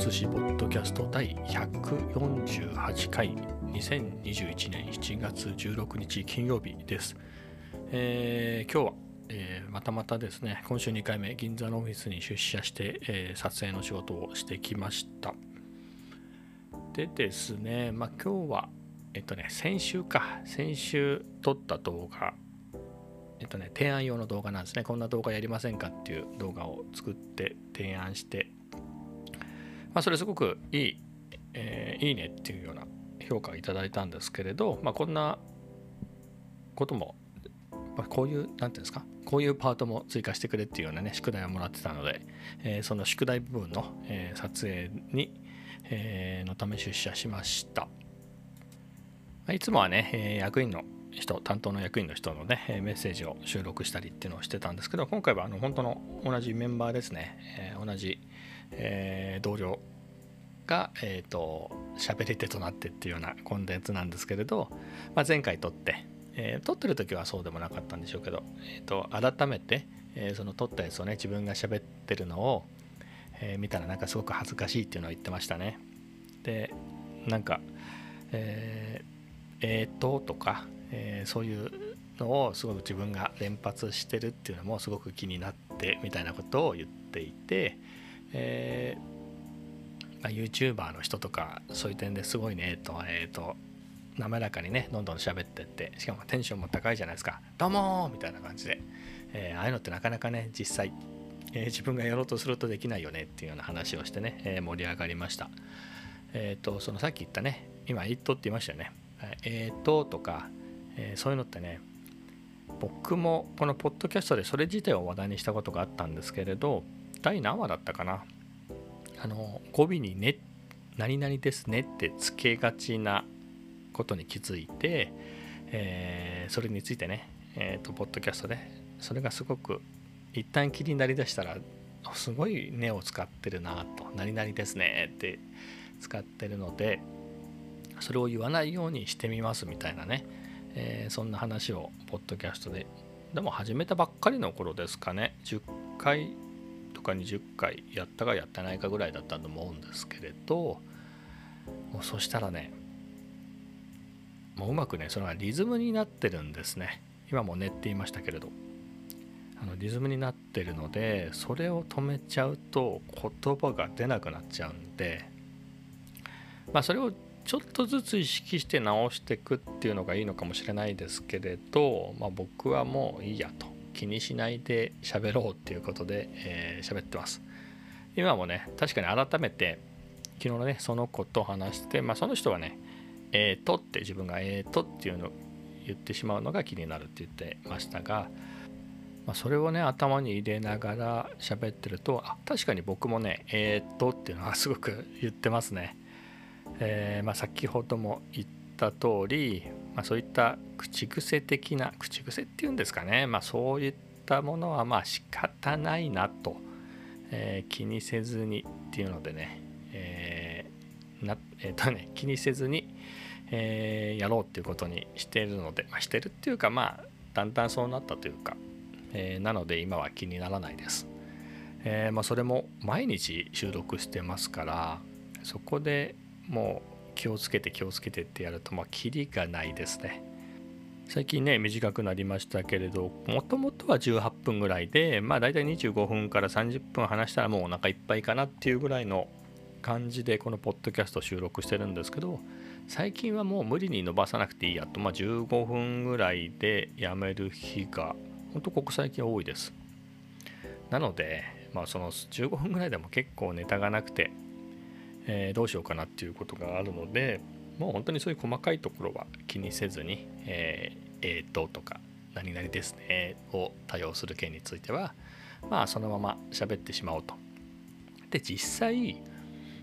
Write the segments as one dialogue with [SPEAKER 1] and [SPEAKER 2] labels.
[SPEAKER 1] 寿司ポッドキャスト第148回2021年7月16日金曜日です、えー、今日は、えー、またまたですね今週2回目銀座のオフィスに出社して、えー、撮影の仕事をしてきましたでですねまあ今日はえっとね先週か先週撮った動画えっとね、提案用の動画なんですね。こんな動画やりませんかっていう動画を作って提案して、まあ、それすごくいい、えー、いいねっていうような評価をいただいたんですけれど、まあ、こんなことも、まあ、こういう、なんていうんですか、こういうパートも追加してくれっていうようなね、宿題をもらってたので、えー、その宿題部分の、えー、撮影に、えー、のため出社しました。いつもはね、え役員の人担当の役員の人のねメッセージを収録したりっていうのをしてたんですけど今回はあの本当の同じメンバーですね、え、同じ、えー、同僚が、えーと、喋り手となってっていうようなコンテンツなんですけれど、まあ、前回撮って、えー、撮ってる時はそうでもなかったんでしょうけど、えーと、改めて、えー、その撮ったやつをね自分が喋ってるのを、えー、見たらなんかすごく恥ずかしいっていうのを言ってましたね。でなんかえー、えー、ととかえ、そういうのをすごく自分が連発してるっていうのもすごく気になってみたいなことを言っていて、えーまあ、YouTuber の人とかそういう点ですごいねと,、えーと、滑らかにねどんどん喋ってってしかもテンションも高いじゃないですか「どうも!」みたいな感じで、えー、ああいうのってなかなかね実際、えー、自分がやろうとするとできないよねっていうような話をしてね、え、盛り上がりました。えっ、とそのさっき言ったね今「イット」って言いましたよね。えっ、ととかえ、そういうのってね僕もこのポッドキャストでそれ自体を話題にしたことがあったんですけれど第何話だったかな？あの語尾にね「何々ですね」ってつけがちなことに気づいて、えー、それについてね、えーと、ポッドキャストでそれがすごく一旦気になりだしたらすごい根を使ってるなと「何々ですね」って使ってるのでそれを言わないようにしてみますみたいなねえー、そんな話をポッドキャストででも始めたばっかりの頃ですかね。10回とか20回やったかやってないかぐらいだったと思うんですけれどもうそしたらねもううまくねそれがリズムになってるんですね。今も寝って言いましたけれど。あのリズムになってるのでそれを止めちゃうと言葉が出なくなっちゃうんでまあそれをちょっとずつ意識して直していくっていうのがいいのかもしれないですけれど、まあ、僕はもういいやと。気にしないで喋ろうっていうことで喋、えー、ってます。今もね確かに改めて昨日のねその子と話して、まあ、その人はねえーとって自分がえーとっていうのを言ってしまうのが気になるって言ってましたが、まあ、それをね頭に入れながら喋ってるとあ確かに僕もねえーとっていうのはすごく言ってますね。えー、まあ、先ほども言った通り、まあ、そういった口癖的な口癖っていうんですかね、まあ、そういったものはまあ仕方ないなと、えー、気にせずにっていうのでね,、えーなえー、とね気にせずに、えやろうっていうことにしてるので、まあ、してるっていうかまあだんだんそうなったというか、えなので今は気にならないです。えまあ、それも毎日収録してますからそこでもう気をつけて気をつけてってやるとまあキリがないですね。最近ね短くなりましたけれどもともとは18分ぐらいでまあ大体25分から30分話したらもうお腹いっぱいかなっていうぐらいの感じでこのポッドキャスト収録してるんですけど最近はもう無理に伸ばさなくていいやと、まあ、15分ぐらいでやめる日が本当ここ最近多いです。なのでまあその15分ぐらいでも結構ネタがなくてえー、どうしようかなっていうことがあるのでもう本当にそういう細かいところは気にせずに「えー、えー、と」とか「何々ですね」を多用する件についてはまあそのまま喋ってしまおうと。で実際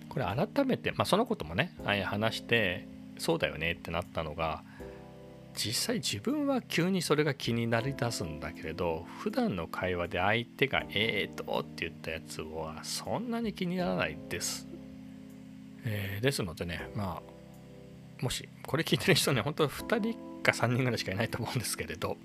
[SPEAKER 1] これ改めて、まあ、そのこともね話してそうだよねってなったのが実際自分は急にそれが気になりだすんだけれど普段の会話で相手が「えーと」って言ったやつはそんなに気にならないですえー、ですのでね、まあ、もし、これ聞いてる人ね、本当2人か3人ぐらいしかいないと思うんですけれど、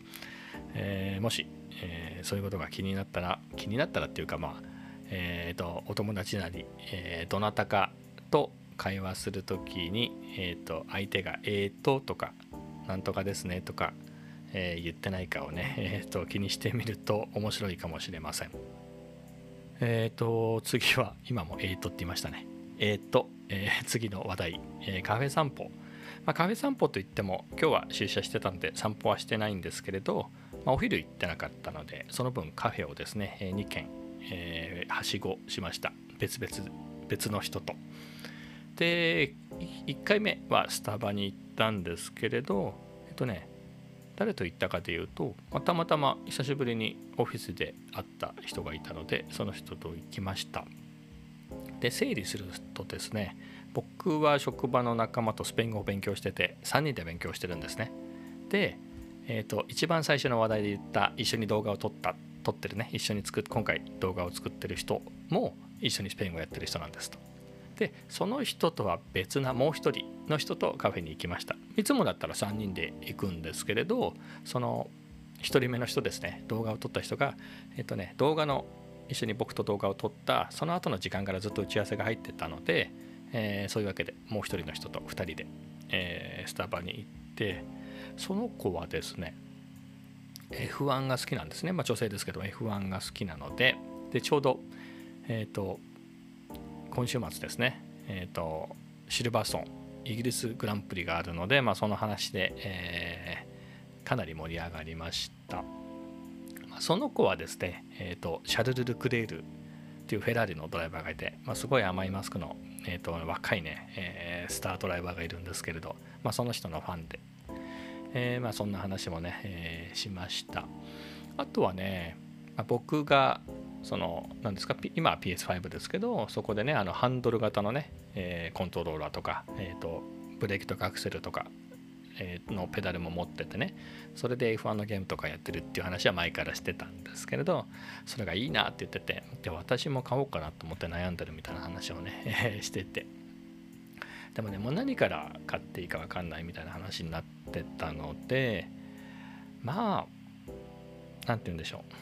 [SPEAKER 1] えー、もし、えー、そういうことが気になったら、気になったらっていうか、まあ、えーと、お友達なり、え、どなたかと会話する時に、えーと、相手が「えーと」とか「なんとかですね」とか、え、言ってないかをね、えーと、気にしてみると面白いかもしれません。えっ、ー、と次は今も「えーと」って言いましたね。えっ、ー、と、えー、次の話題、えー、カフェ散歩。まあ、カフェ散歩といっても今日は出社してたんで散歩はしてないんですけれど、まあ、お昼行ってなかったのでその分カフェをですねえ2軒えー、はしごしました。別々別の人と。で1回目はスタバに行ったんですけれどえっとね誰と行ったかというと、またまたま久しぶりにオフィスで会った人がいたのでその人と行きました。で整理するとですね僕は職場の仲間とスペイン語を勉強してて3人で勉強してるんですねで、えーと一番最初の話題で言った一緒に動画を撮った撮ってるね一緒に作っ今回動画を作ってる人も一緒にスペイン語やってる人なんですと。でその人とは別なもう一人の人とカフェに行きましたいつもだったら3人で行くんですけれどその1人目の人ですね動画を撮った人がえっとね動画の一緒に僕と動画を撮ったその後の時間からずっと打ち合わせが入ってたので、えー、そういうわけでもう一人の人と2人で、えー、スタバに行ってその子はですね F1 が好きなんですね、まあ、女性ですけど F1 が好きなのででちょうど、えーと、今週末ですね、えーと、シルバーソンイギリスグランプリがあるので、まあ、その話で、えー、かなり盛り上がりました、その子はですね、えーと、シャルル・ル・クレールっていうフェラーリのドライバーがいて、まあ、すごい甘いマスクの、えー、と若いね、えー、スタードライバーがいるんですけれど、まあ、その人のファンで。えー、まあ、そんな話もね、えー、しました。あとはね、まあ、僕がその何ですか今は PS5 ですけどそこでねあのハンドル型のね、え、コントローラーとか、えーと、ブレーキとかアクセルとか、のペダルも持っててね。それで F1 のゲームとかやってるっていう話は前からしてたんですけれどそれがいいなって言っててで私も買おうかなと思って悩んでるみたいな話をね してて。でもねもう何から買っていいか分かんないみたいな話になってたのでまあ何て言うんでしょう。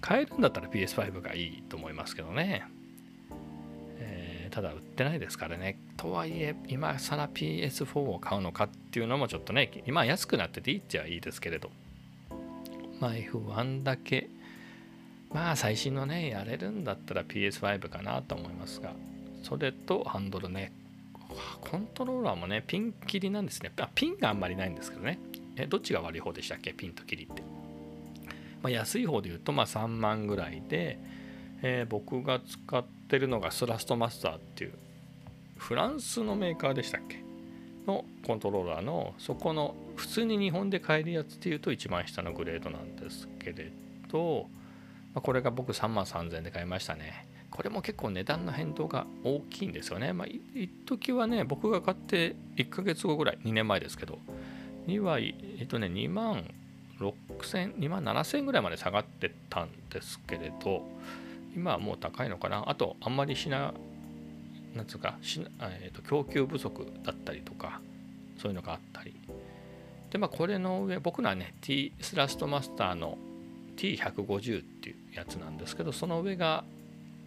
[SPEAKER 1] 買えるんだったら PS5 がいいと思いますけどね、ただ売ってないですからねとはいえ今更 PS4 を買うのかっていうのもちょっとね今安くなってていいっちゃいいですけれどまあ F1 だけまあ最新のねやれるんだったら PS5 かなと思いますがそれとハンドルねコントローラーもね、ピン切りなんですね。あピンがあんまりないんですけどね。え、どっちが悪い方でしたっけ？ピンと切りって。まあ、安い方で言うと、まあ、3万ぐらいで、えー、僕が使ってるのがスラストマスターっていう、フランスのメーカーでしたっけ？のコントローラーの、そこの、普通に日本で買えるやつっていうと一番下のグレードなんですけれど、まあ、これが僕3万3000円で買いましたね。これも結構値段の変動が大きいんですよね。まあ、一時はね、僕が買って1ヶ月後ぐらい、2年前ですけど、には、えっとね、2万6000、2万7000ぐらいまで下がってたんですけれど、今はもう高いのかな？あと、あんまりしな、なんつうか、しなえー、と供給不足だったりとか、そういうのがあったり。で、まあ、これの上、僕のはね、T スラストマスターの T150 っていうやつなんですけど、その上が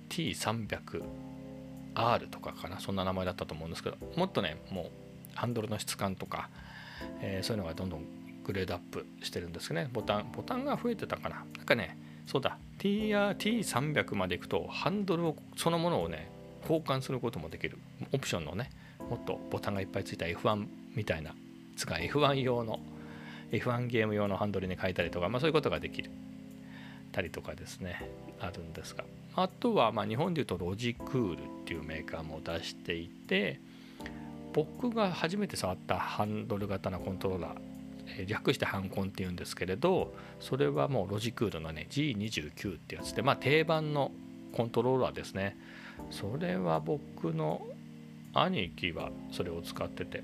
[SPEAKER 1] T300R とかかな？そんな名前だったと思うんですけどもっとねもうハンドルの質感とか、えー、そういうのがどんどんグレードアップしてるんですけどねボタンボタンが増えてたかな？なんかねそうだ。T300 までいくとハンドルをそのものをね交換することもできる。オプションのねもっとボタンがいっぱいついた F1 みたいな。つか F1 用の F1 ゲーム用のハンドルに変えたりとか、まあ、そういうことができる。たりとかですね。あるんですが。あとはま日本でいうとロジクールっていうメーカーも出していて僕が初めて触ったハンドル型のコントローラー、略してハンコンっていうんですけれどそれはもうロジクールのね G29 ってやつでまあ定番のコントローラーですね。それは僕の兄貴はそれを使ってて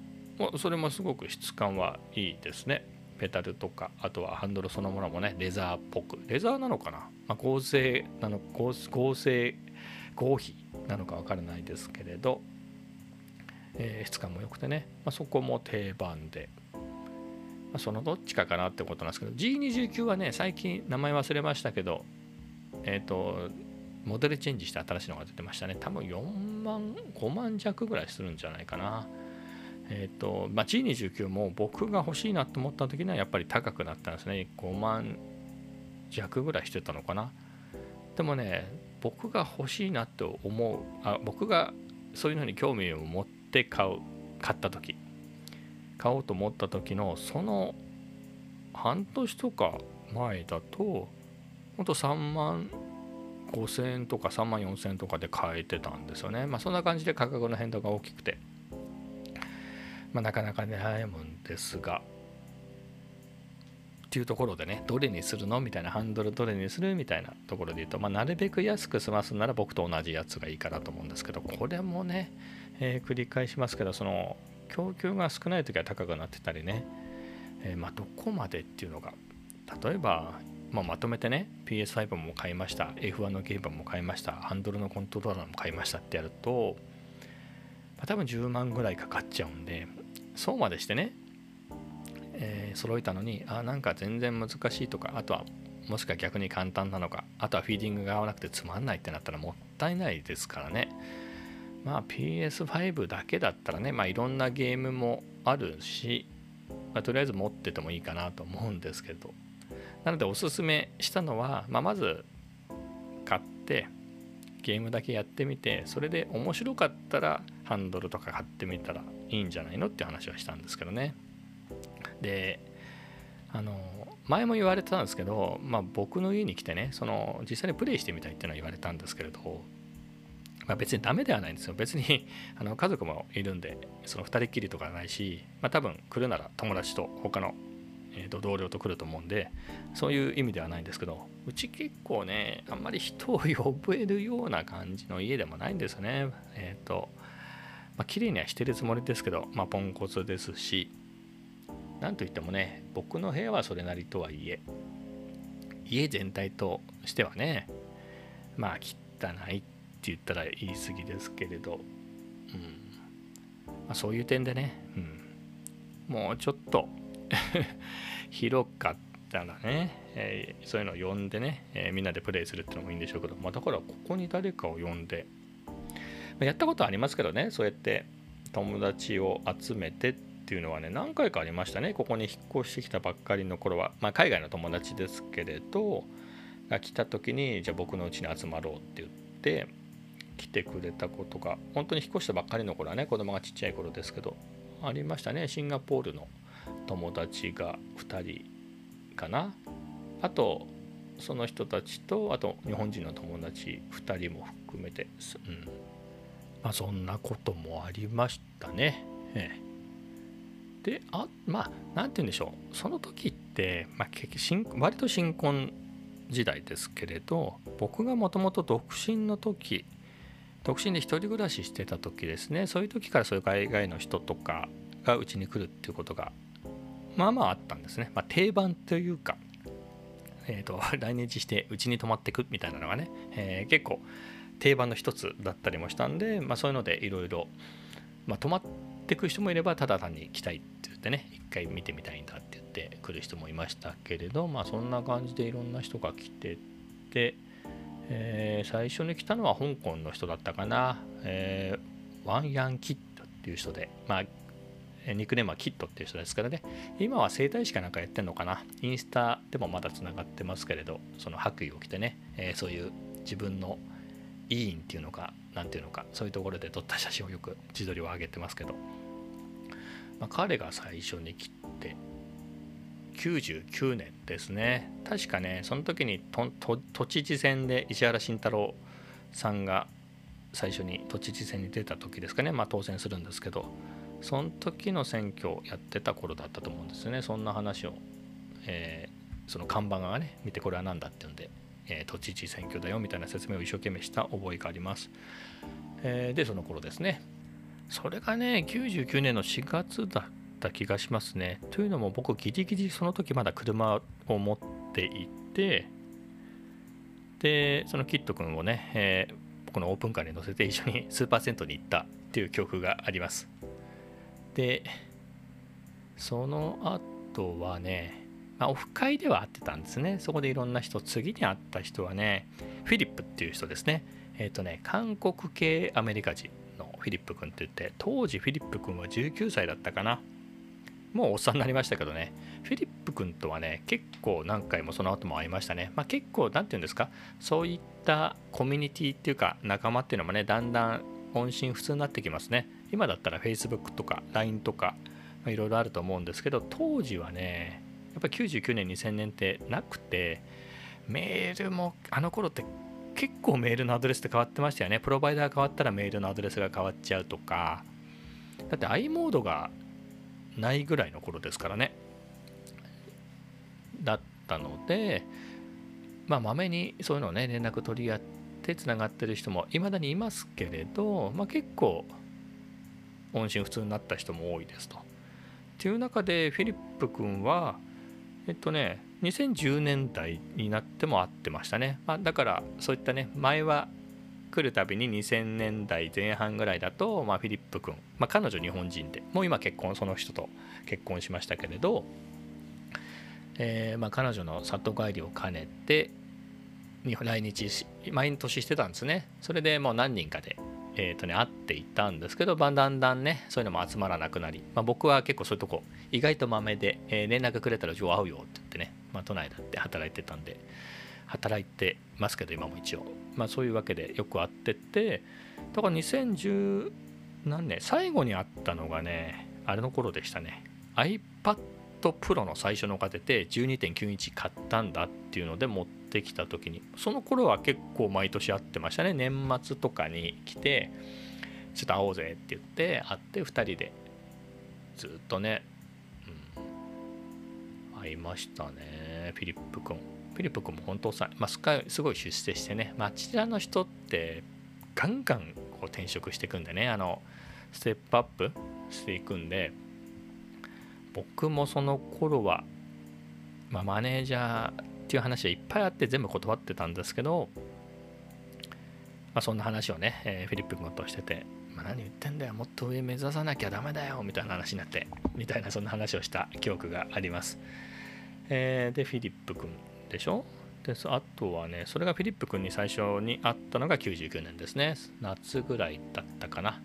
[SPEAKER 1] それもすごく質感はいいですね。ペダルとかあとはハンドルそのものもねレザーっぽく。レザーなのかな、まあ、合成なの合合成合皮なのか分からないですけれど、えー、質感も良くてね、まあ、そこも定番で、ま、そのどっちかかなってことなんですけど G29 はね最近名前忘れましたけどえっ、ー、とモデルチェンジして新しいのが出てましたね。多分4万5万弱ぐらいするんじゃないかな。えっ、ー、とまあ G29 も僕が欲しいなと思った時にはやっぱり高くなったんですね。5万弱ぐらいしてたのかな。でもね僕が欲しいなと思うあ僕がそういうのに興味を持って買う買った時。買おうと思った時のその半年とか前だとほんと3万5000円とか3万4000円とかで買えてたんですよね。まあそんな感じで価格の変動が大きくて。まあなかなかね早いもんですが。っていうところでねどれにするの？みたいなハンドルどれにする？みたいなところで言うと、まあ、なるべく安く済ますなら僕と同じやつがいいかなと思うんですけどこれもね、えー、繰り返しますけどその供給が少ない時は高くなってたりね、えー、まあ、どこまでっていうのが例えば、まあ、まとめてね PS5 も買いました。F1 のゲームも買いました。ハンドルのコントローラーも買いましたってやると、まあ、多分10万ぐらいかかっちゃうんでそうまでしてねえー、揃えたのにあなんか全然難しいとかあとはもしくは逆に簡単なのかあとはフィーディングが合わなくてつまんないってなったらもったいないですからね。まあ PS5 だけだったらねまあいろんなゲームもあるし、まあ、とりあえず持っててもいいかなと思うんですけど。なのでおすすめしたのは、まあ、まず買ってゲームだけやってみてそれで面白かったらハンドルとか買ってみたらいいんじゃないのって話はしたんですけどね。であの前も言われてたんですけど、まあ、僕の家に来てねその実際にプレイしてみたいっていうのは言われたんですけれど、まあ、別にダメではないんですよ。別に あの家族もいるんでその2人きりとかないし、まあ、多分来るなら友達と他の、えー、と同僚と来ると思うんでそういう意味ではないんですけどうち結構ねあんまり人を呼べるような感じの家でもないんですよね。えっ、ー、とまあ綺麗にはしてるつもりですけど、まあ、ポンコツですしなんといってもね僕の部屋はそれなりとはいえ家全体としてはねまあ汚いって言ったら言い過ぎですけれど、うん。まあ、そういう点でね、うん、もうちょっと。広かったらね、えー、そういうのを呼んでね、えー、みんなでプレイするってのもいいんでしょうけど、まあ、だからここに誰かを呼んで、まあ、やったことありますけどね。そうやって。友達を集めてっていうのはね。何回かありましたね。ここに引っ越してきたばっかりの頃は、まあ、海外の友達ですけれど。が来た時にじゃあ僕のうちに集まろうって言って。来てくれたことが本当に引っ越したばっかりの頃はね子供がちっちゃい頃ですけどありましたね。シンガポールの友達が2人かな。あとその人たちとあと日本人の友達2人も含めて、うん。まあ、そんなこともありましたね。ええ。であまあ何て言うんでしょう。その時って、まあ、割と新婚時代ですけれど僕がもともと独身の時独身で一人暮らししてた時ですね。そういう時からそういう海外の人とかがうちに来るっていうことがまあまああったんですね、まあ、定番というか、えーと、来日してうちに泊まってくみたいなのがね、えー、結構定番の一つだったりもしたんで、まあ、そういうのでいろいろ泊まってく人もいればただ単に来たいって言ってね一回見てみたいんだって言って来る人もいましたけれどまあそんな感じでいろんな人が来てて、えー、最初に来たのは香港の人だったかな、えー、ワンヤンキットっていう人でまあニックネームはキットっていう人ですからね。今は整体師かなんかやってんのかな。インスタでもまだつながってますけれどその白衣を着てね、えー、そういう自分の委員っていうのか何ていうのかそういうところで撮った写真をよく自撮りを上げてますけど、まあ、彼が最初に切って99年ですね確かねその時に都知事選で石原慎太郎さんが最初に都知事選に出た時ですかね、まあ、当選するんですけどその時の選挙をやってた頃だったと思うんですよねそんな話を、えー、その看板がね見てこれは何だって言うんでえー、都知事選挙だよみたいな説明を一生懸命した覚えがあります。えー、で、その頃ですね。それがね、99年の4月だった気がしますね。というのも僕ギリギリその時まだ車を持っていて、で、そのキット君をね、えー、僕のオープンカーに乗せて一緒にスーパー銭湯に行ったっていう記憶があります。で、その後はね、まあ、オフ会では会ってたんですねそこでいろんな人次に会った人はねフィリップっていう人ですねえっ、ー、とね韓国系アメリカ人のフィリップ君って言って当時フィリップ君は19歳だったかなもうおっさんになりましたけどね、フィリップ君とはね、結構何回もその後も会いましたね。まあ、結構、何て言うんですか、そういったコミュニティっていうか、仲間っていうのもね、だんだん音信不通になってきますね。今だったら Facebook とか LINE とか、いろいろあると思うんですけど、当時はね、やっぱ99年、2000年ってなくて、メールもあの頃って結構メールのアドレスって変わってましたよね。プロバイダー変わったらメールのアドレスが変わっちゃうとか、だって i モードがないぐらいの頃ですからねだったのでまあまめにそういうのをね連絡取り合ってつながってる人もいまだにいますけれど、まあ、結構音信不通になった人も多いですと。っていう中でフィリップ君はえっとね2010年代になっても会ってましたね、まあ、だからそういったね前は来るたびに2000年代前半ぐらいだと、まあ、フィリップ君、まあ、彼女日本人でもう今結婚その人と結婚しましたけれど、えー、まあ、彼女の里帰りを兼ねて来日し毎年してたんですね。それでもう何人かで、えーとね、会っていたんですけどだんだんねそういうのも集まらなくなり、まあ、僕は結構そういうとこ意外とまめで、えー、連絡くれたら「今日会うよ」って言ってね、まあ、都内だって働いてたんで働いてますけど今も一応。まあそういうわけでよく会っててだから2010何年最後に会ったのがねあれの頃でしたね。iPad Pro の最初のが出て12.9インチ買ったんだっていうので持ってきた時にその頃は結構毎年会ってましたね。年末とかに来てちょっと会おうぜって言って会って2人でずっとね、うん、会いましたねフィリップ君。フィリップ君も本当さ、まあ、すごい出世してね、まあちらの人ってガンガンこう転職していくんでねあのステップアップしていくんで僕もその頃は、まあ、マネージャーっていう話はいっぱいあって全部断ってたんですけど、まあ、そんな話をね、えー、フィリップ君としてて、ま、何言ってんだよもっと上目指さなきゃダメだよみたいな話になってみたいなそんな話をした記憶があります、えー、でフィリップ君でしょ？であとはねそれがフィリップ君に最初に会ったのが99年ですね。夏ぐらいだったかな、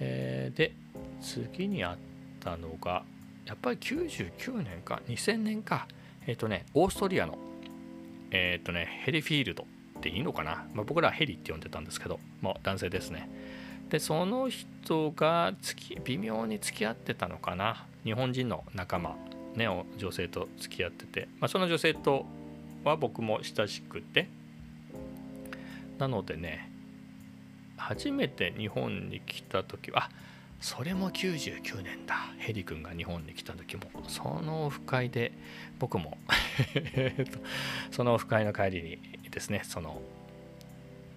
[SPEAKER 1] えー、で次に会ったのがやっぱり99年か？2000年か。えっ、ー、とねオーストリアのえっ、ー、とねヘリフィールドっていいのかな、まあ、僕らはヘリって呼んでたんですけどもう男性ですね。でその人が微妙に付き合ってたのかな？日本人の仲間ね女性と付き合ってて、まあ、その女性とは僕も親しくて。なのでね初めて日本に来た時はあそれも99年だ。ヘリ君が日本に来た時も。そのオフ会で僕も そのオフ会の帰りにですねその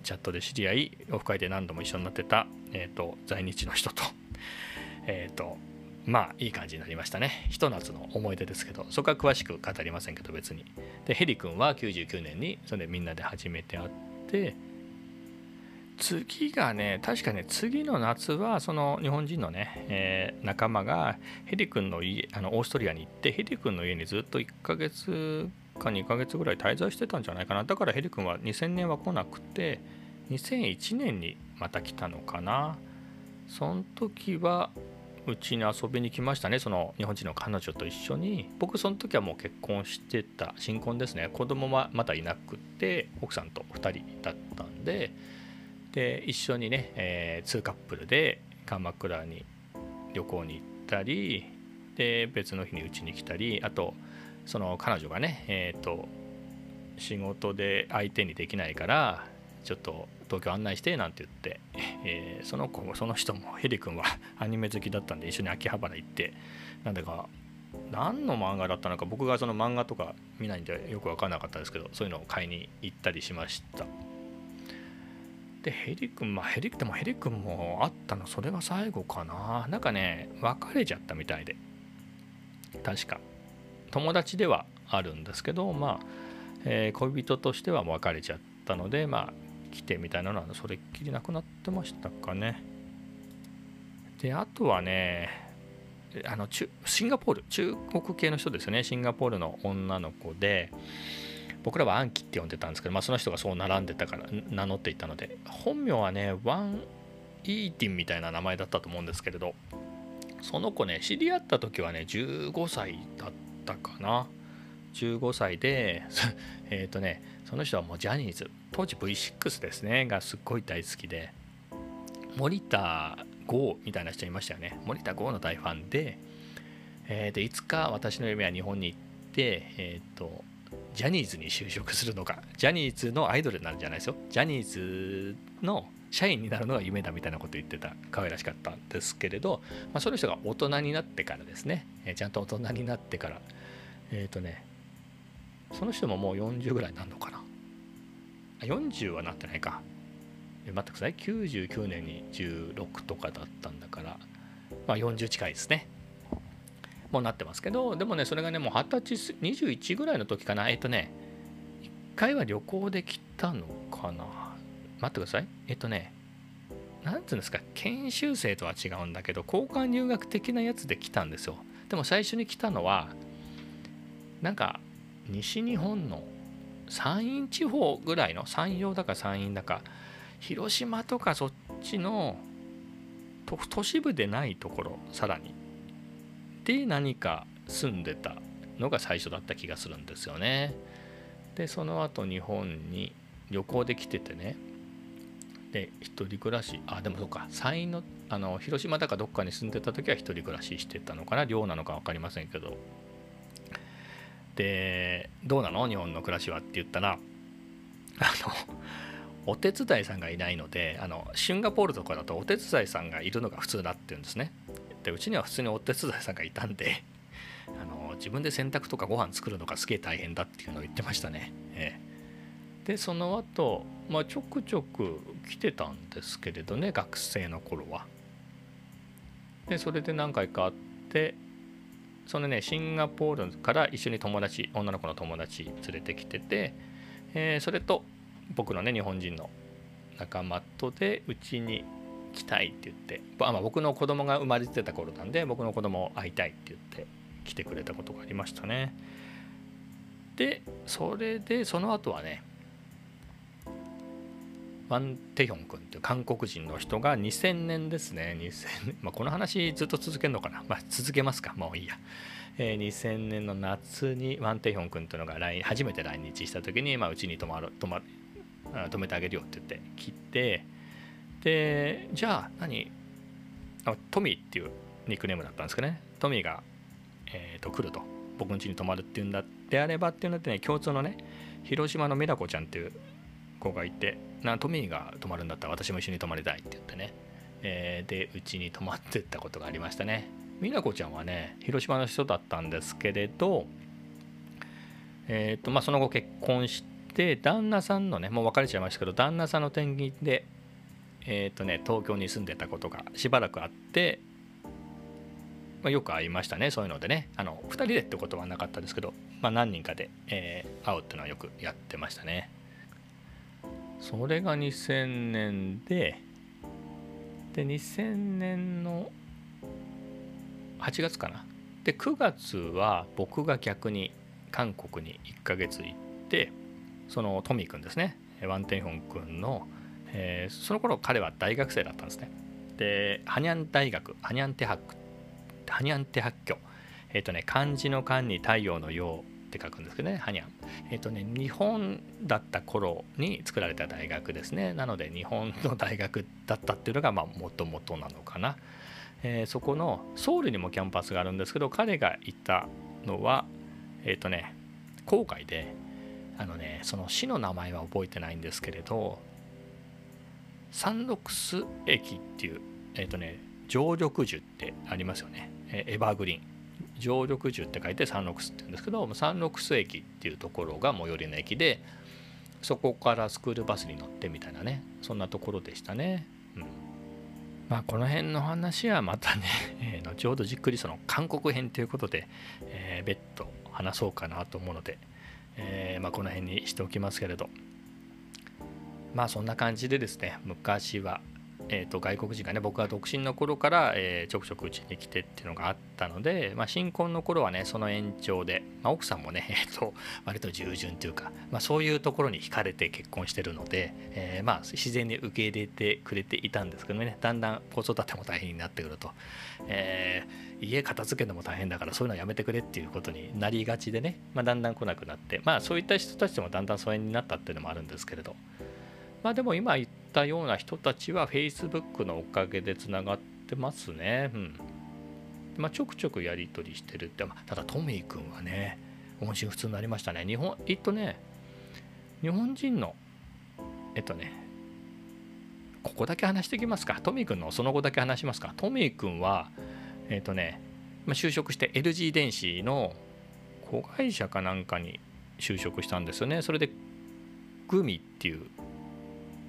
[SPEAKER 1] チャットで知り合いオフ会で何度も一緒になってた、えーと、在日の人と,、えーとまあいい感じになりましたね。ひと夏の思い出ですけど、そこは詳しく語りませんけど別に。で、ヘリ君は99年にそれみんなで初めて会って、次がね、確かね、次の夏はその日本人のね、えー、仲間がヘリ君の家、あのオーストリアに行って、ヘリ君の家にずっと1ヶ月か2ヶ月ぐらい滞在してたんじゃないかな。だからヘリ君は2000年は来なくて、2001年にまた来たのかな。その時はうちに遊びに来ましたね。その日本人の彼女と一緒に。僕その時はもう結婚してた。新婚ですね。子供はまだいなくって奥さんと2人だったんで。で一緒にね、えー、2カップルで鎌倉に旅行に行ったりで別の日にうちに来たりあとその彼女がねえっ、ー、と仕事で相手にできないからちょっと東京案内してなんて言って、えー、その子もその人もヘリ君は アニメ好きだったんで一緒に秋葉原行ってなんだか何の漫画だったのか僕がその漫画とか見ないんでよく分からなかったですけどそういうのを買いに行ったりしました。でヘリ君まあヘリでもヘリ君もあったのそれが最後かな。なんかね別れちゃったみたいで。確か。友達ではあるんですけどまあ、えー、恋人としては別れちゃったのでまあ来てみたいなのはそれっきりなくなってましたかね。で、あとはね、あの中シンガポール中国系の人ですよねシンガポールの女の子で僕らはアンキって呼んでたんですけど、まあ、その人がそう並んでたから名乗っていたので本名はねワン・イーティンみたいな名前だったと思うんですけれどその子ね知り合った時はね15歳だったかな15歳で えっとねその人はもうジャニーズ。当時 V6 ですね。がすっごい大好きで。森田剛みたいな人いましたよね。森田剛の大ファンで,、えー、でいつか私の夢は日本に行ってえっ、ー、とジャニーズに就職するのか。ジャニーズのアイドルになるんじゃないですよ。ジャニーズの社員になるのが夢だみたいなこと言ってた。可愛らしかったんですけれど、まあ、その人が大人になってからですね、えー、ちゃんと大人になってから。えっ、ー、とねその人ももう40ぐらいになるのかな？40はなってないか。え待ってください。99年に16とかだったんだから。まあ40近いですね。もうなってますけどでもねそれがねもう20歳21ぐらいの時かな。えっ、とね1回は旅行で来たのかな。待ってください。えっ、とね何ていうんですか研修生とは違うんだけど交換留学的なやつで来たんですよ。でも最初に来たのはなんか西日本の山陰地方ぐらいの山陽だか山陰だか広島とかそっちの都市部でないところさらに。で何か住んでたのが最初だった気がするんですよね。でその後日本に旅行で来ててね。で一人暮らし。あでもそうか。山陰のあの広島だかどっかに住んでた時は一人暮らししてたのかな。寮なのか分かりませんけど。でどうなの日本の暮らしは？って言ったらあのお手伝いさんがいないのであのシンガポールとかだとお手伝いさんがいるのが普通だっていうんですね。でうちには普通にお手伝いさんがいたんであの自分で洗濯とかご飯作るのがすげえ大変だっていうのを言ってましたね、ええ、でその後、まあちょくちょく来てたんですけれどね学生の頃は。でそれで何回か会ってそのねシンガポールから一緒に友達女の子の友達連れてきてて、えー、それと僕のね日本人の仲間とでうちに来たいって言ってあ、まあ、僕の子供が生まれてた頃なんで僕の子供を会いたいって言って来てくれたことがありましたね。でそれでその後はねワン・テヒョン君っていう韓国人の人が2000年ですね。2000年、まあ、この話ずっと続けるのかな、まあ、続けますか。もういいや、えー、2000年の夏にワン・テヒョン君というのが来初めて来日した時に、まあ、うちに泊まる泊ま止めてあげるよって言って切ってでじゃあ何？あトミーっていうニックネームだったんですかね。トミーが、えーと、来ると。僕の家に泊まるっていうんだであればっていうのでね共通のね広島のメダコちゃんっていう子がいてなトミーが泊まるんだったら私も一緒に泊まりたいって言ってね、えー、でうちに泊まってったことがありましたね。美奈子ちゃんはね広島の人だったんですけれどえっ、ー、とまあその後結婚して旦那さんのねもう別れちゃいましたけど旦那さんの転勤でえっ、ー、とね東京に住んでたことがしばらくあって、まあ、よく会いましたねそういうのでね。あの2人でってことはなかったですけど、まあ、何人かで、えー、会うっていうのはよくやってましたね。それが2000年でで2000年の8月かな。で9月は僕が逆に韓国に1ヶ月行ってそのトミーくんですね。ワンテンホン君のえー、その頃彼は大学生だったんですね。で、ハニャン大学、ハニャンテハク、ハニャンテハッキョ、えっ、ー、とね、漢字の漢に太陽の陽って書くんですけどね、ハニャン。えっ、ー、とね、日本だった頃に作られた大学ですね。なので、日本の大学だったっていうのが、まあ、もともとなのかな。えー、そこのソウルにもキャンパスがあるんですけど、彼がいたのは、えっ、とね、郊外で、あのね、その市の名前は覚えてないんですけれど、サンロクス駅っていう、えっ、とね、常緑樹ってありますよね。えエバーグリーン。常緑樹って書いてサンロックスって言うんですけど、サンロックス駅っていうところが最寄りの駅で、そこからスクールバスに乗ってみたいなね、そんなところでしたね。うん。まあ、この辺の話はまたね、え、後ほどじっくりその韓国編ということで、えー、別途話そうかなと思うので、えー、まあ、この辺にしておきますけれど、まあそんな感じでですね昔はえー、と外国人がね僕が独身の頃から、えー、ちょくちょくうちに来てっていうのがあったので、まあ、新婚の頃はねその延長で、まあ、奥さんもね、えー、と割と従順というか、まあ、そういうところに惹かれて結婚してるので、えー、まあ自然に受け入れてくれていたんですけどねだんだん子育ても大変になってくると、えー、家片付けるのも大変だからそういうのはやめてくれっていうことになりがちでね、ま、だんだん来なくなってまあそういった人たちもだんだん疎遠になったっていうのもあるんですけれど。まあでも今言ったような人たちは Facebook のおかげでつながってますね。うん。まあ、ちょくちょくやり取りしてるって、まあ、ただトミー君はね、音信不通になりましたね。日本、えっとね、日本人の、えっとね、ここだけ話していきますか。トミー君のその後だけ話しますか。トミー君は、えっとね、まあ、就職して LG 電子の子会社かなんかに就職したんですよね。それでグミっていう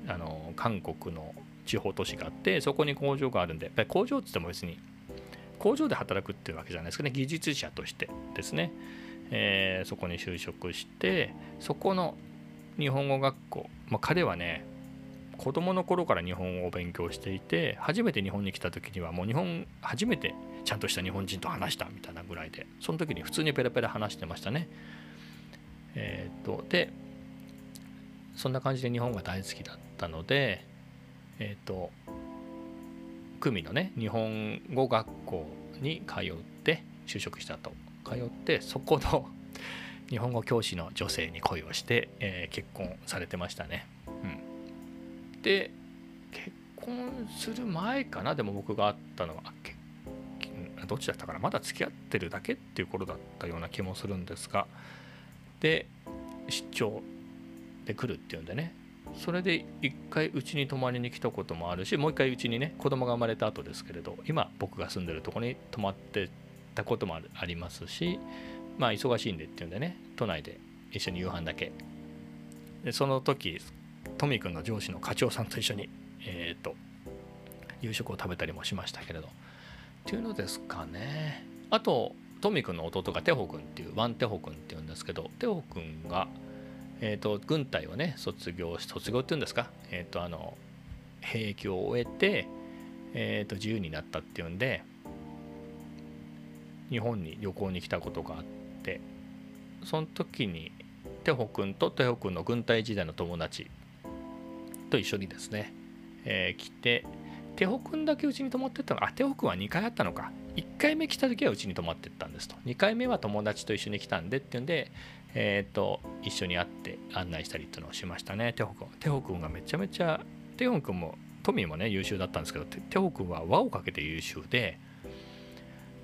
[SPEAKER 1] あの韓国の地方都市があってそこに工場があるんでやっぱり工場って言っても別に工場で働くっていうわけじゃないですかね。技術者としてですね、えー、そこに就職してそこの日本語学校、まあ、彼はね子供の頃から日本語を勉強していて初めて日本に来た時にはもう日本初めてちゃんとした日本人と話したみたいなぐらいでその時に普通にペラペラ話してましたね。えっ、とでそんな感じで日本が大好きだったのでえっ、ー、と久美のね日本語学校に通って就職したと。通ってそこの 日本語教師の女性に恋をして、えー、結婚されてましたね。うん、で結婚する前かな？でも僕が会ったのはどっちだったかな？まだ付き合ってるだけっていう頃だったような気もするんですが。で出張で来るっていうんでね。それで一回うちに泊まりに来たこともあるしもう一回うちにね子供が生まれた後ですけれど今僕が住んでるとこに泊まってたこともありますしまあ忙しいんでっていうんでね都内で一緒に夕飯だけ。でその時トミー君の上司の課長さんと一緒にえっ、ー、と夕食を食べたりもしましたけれど。っていうのですかね。あとトミー君の弟がテホ君っていうワンテホ君っていうんですけどテホ君がえーと、軍隊をね卒業卒業っていうんですか、えーと、あの兵役を終えて、えーと、自由になったっていうんで日本に旅行に来たことがあってその時にテホ君とテホ君の軍隊時代の友達と一緒にですね、えー、来てテホ君だけうちに泊まってったの？あテホ君は2回あったのか。1回目来た時はうちに泊まってったんですと。2回目は友達と一緒に来たんでっていうんでえっ、ー、と一緒に会って案内したりっていうのをしましたね。テホ君テホ君がめちゃめちゃテホ君もトミーもね優秀だったんですけどテホ君は輪をかけて優秀で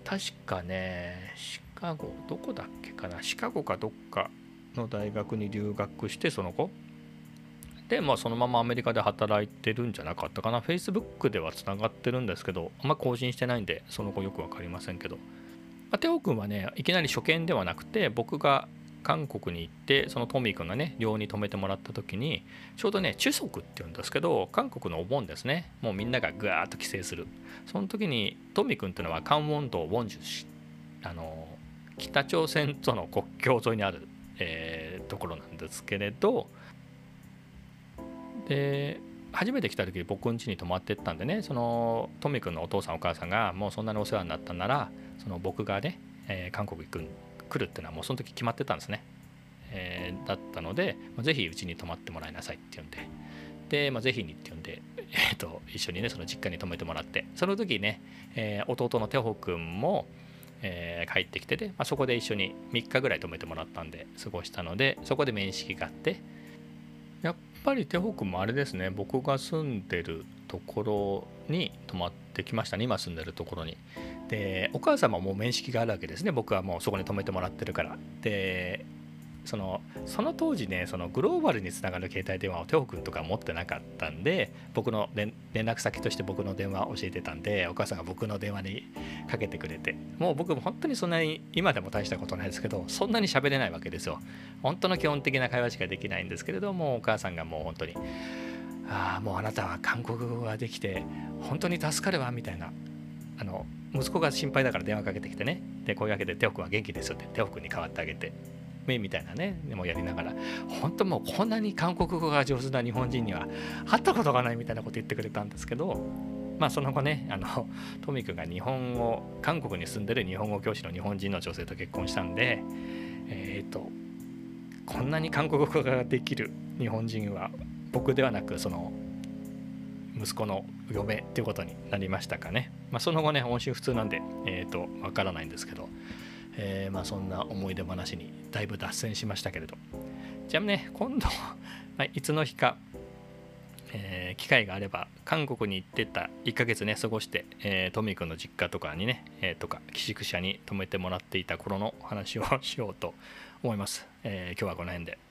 [SPEAKER 1] 確かねシカゴどこだっけかな？シカゴかどっかの大学に留学してその後でまあそのままアメリカで働いてるんじゃなかったかな？Facebook ではつながってるんですけどあんま更新してないんでその後よく分かりませんけど、まあ、テオ君はねいきなり初見ではなくて僕が韓国に行ってそのトミー君がね寮に泊めてもらった時にちょうどね中足っていうんですけど韓国のお盆ですね。もうみんながぐわーっと帰省する。その時にトミー君っていうのはカンウォン道ウォンジュ市あの北朝鮮との国境沿いにある、えー、ところなんですけれどで初めて来た時僕ん家に泊まってったんでねそのトミー君のお父さんお母さんがもうそんなにお世話になったならその僕がね、えー、韓国行くん来るっていうのはもうその時決まってたんですね。えー、だったので、まあ、ぜひうちに泊まってもらいなさいって言うんで、で、まあ、ぜひにって言うんで、えーと、一緒にね、その実家に泊めてもらって、その時ね、えー、弟のテホ君も、えー、帰ってきてて、まあ、そこで一緒に3日ぐらい泊めてもらったんで過ごしたので、そこで面識があって、やっぱりテホ君もあれですね、僕が住んでるところに泊まってきましたね、今住んでるところに。でお母様も面識があるわけですね。僕はもうそこに泊めてもらってるから。でそのその当時ねそのグローバルにつながる携帯電話をテオ君とか持ってなかったんで僕の連絡先として僕の電話を教えてたんでお母さんが僕の電話にかけてくれて。もう僕も本当にそんなに今でも大したことないですけどそんなに喋れないわけですよ。本当の基本的な会話しかできないんですけれどもお母さんがもう本当にああもうあなたは韓国語ができて本当に助かるわみたいな。あの息子が心配だから電話かけてきてね。で声かけてテオ君は元気ですよって。テオ君に代わってあげて。目みたいなね。でもやりながら。本当もうこんなに韓国語が上手な日本人には会ったことがないみたいなこと言ってくれたんですけど。まあその後ねあのトミ君が日本語韓国に住んでる日本語教師の日本人の女性と結婚したんで。えっ、ー、とこんなに韓国語ができる日本人は僕ではなくその息子の嫁っていうことになりましたかね。まあ、その後ね音信不通なんでえっ、ー、とわからないんですけど、えー、まあそんな思い出話にだいぶ脱線しましたけれど。じゃあね今度、まあ、いつの日かえー、機会があれば韓国に行ってた1ヶ月ね過ごして、えー、トミー君の実家とかにね、えー、とか寄宿舎に泊めてもらっていた頃の話をしようと思います、えー今日はこの辺で。